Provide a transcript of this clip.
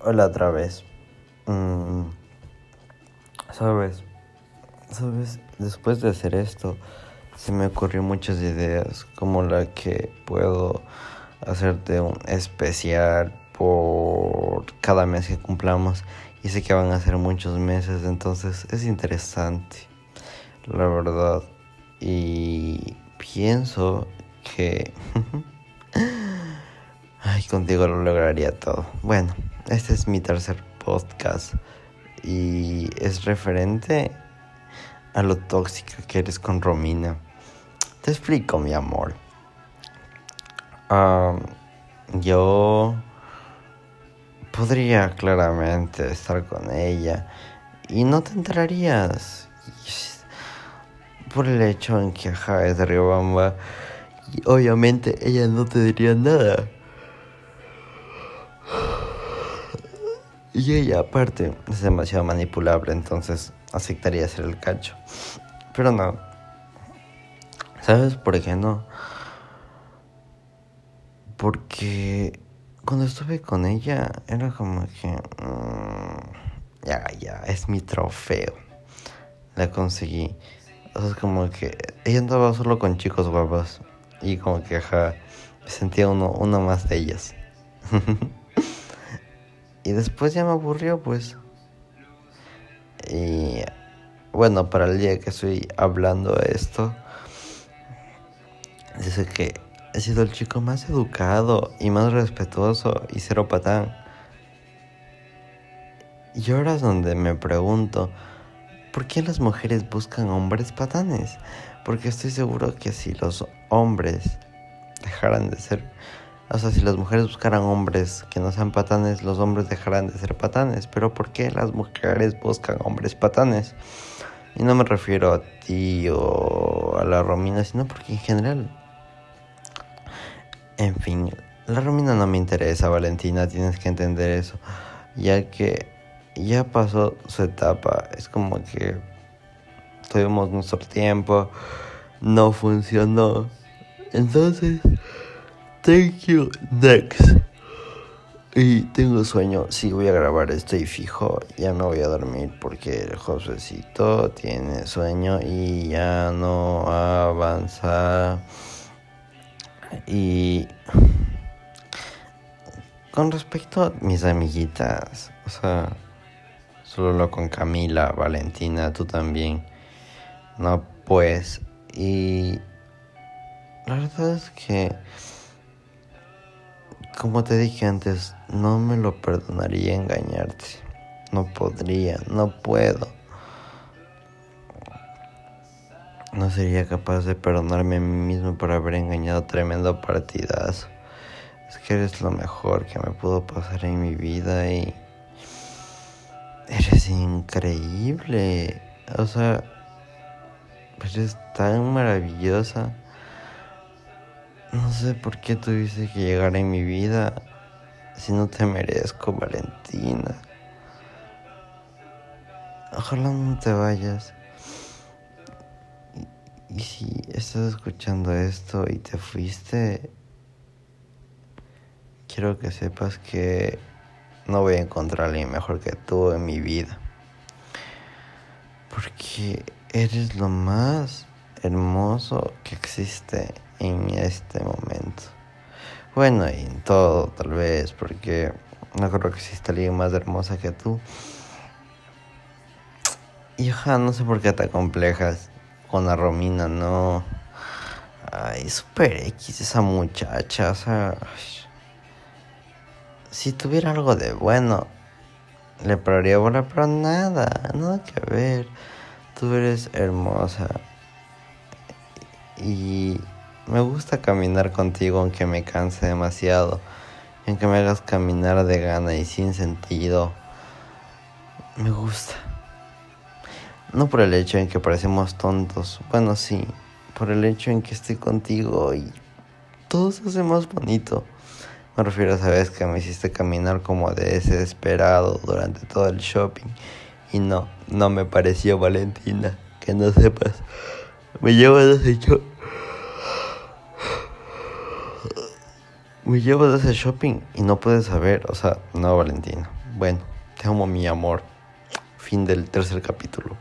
Hola otra vez. Mm, Sabes, sabes, después de hacer esto, se me ocurrió muchas ideas, como la que puedo hacerte un especial por cada mes que cumplamos. Y sé que van a ser muchos meses, entonces es interesante, la verdad. Y pienso que... Ay, contigo lo lograría todo. Bueno, este es mi tercer podcast y es referente a lo tóxica que eres con Romina. Te explico, mi amor. Um, yo podría claramente estar con ella y no te enterarías por el hecho en que ajá, es de Riobamba y obviamente ella no te diría nada. Y ella aparte es demasiado manipulable, entonces aceptaría ser el cacho. Pero no. ¿Sabes por qué no? Porque cuando estuve con ella era como que... Mmm, ya, ya, es mi trofeo. La conseguí. O sea, es como que ella andaba solo con chicos guapos. Y como que, ajá, sentía uno, uno más de ellas. Y después ya me aburrió, pues. Y bueno, para el día que estoy hablando esto, dice que he sido el chico más educado y más respetuoso y cero patán. Y ahora es donde me pregunto, ¿por qué las mujeres buscan hombres patanes? Porque estoy seguro que si los hombres dejaran de ser o sea, si las mujeres buscaran hombres que no sean patanes, los hombres dejarán de ser patanes. Pero ¿por qué las mujeres buscan hombres patanes? Y no me refiero a ti o a la Romina, sino porque en general... En fin, la Romina no me interesa, Valentina, tienes que entender eso. Ya que ya pasó su etapa, es como que tuvimos nuestro tiempo, no funcionó. Entonces... Thank you, next. Y tengo sueño, sí voy a grabar, estoy fijo, ya no voy a dormir porque el Josécito tiene sueño y ya no avanza. Y con respecto a mis amiguitas, o sea, solo con Camila, Valentina, tú también. No, pues, y la verdad es que como te dije antes, no me lo perdonaría engañarte. No podría, no puedo. No sería capaz de perdonarme a mí mismo por haber engañado tremendo partidazo. Es que eres lo mejor que me pudo pasar en mi vida y eres increíble. O sea, eres tan maravillosa. No sé por qué tuviste que llegar en mi vida si no te merezco, Valentina. Ojalá no te vayas. Y, y, si estás escuchando esto y te fuiste, quiero que sepas que no voy a encontrar a alguien mejor que tú en mi vida. Porque eres lo más hermoso que existe en este momento. Bueno, y en todo tal vez, porque no creo que exista alguien más hermosa que tú. Y ojalá no sé por qué te complejas con la Romina, no. Ay, super X esa muchacha, o sea. Si tuviera algo de bueno, le pararía bola, pero nada, nada que ver. Tú eres hermosa. Y me gusta caminar contigo aunque me canse demasiado, aunque me hagas caminar de gana y sin sentido. Me gusta. No por el hecho en que parecemos tontos, bueno sí, por el hecho en que estoy contigo y todo se hace más bonito. Me refiero a esa vez que me hiciste caminar como de desesperado durante todo el shopping. Y no, no me pareció Valentina, que no sepas. Me llevo ese shopping. me llevo de ese shopping y no puedes saber, o sea, no, Valentina, Bueno, te amo mi amor. Fin del tercer capítulo.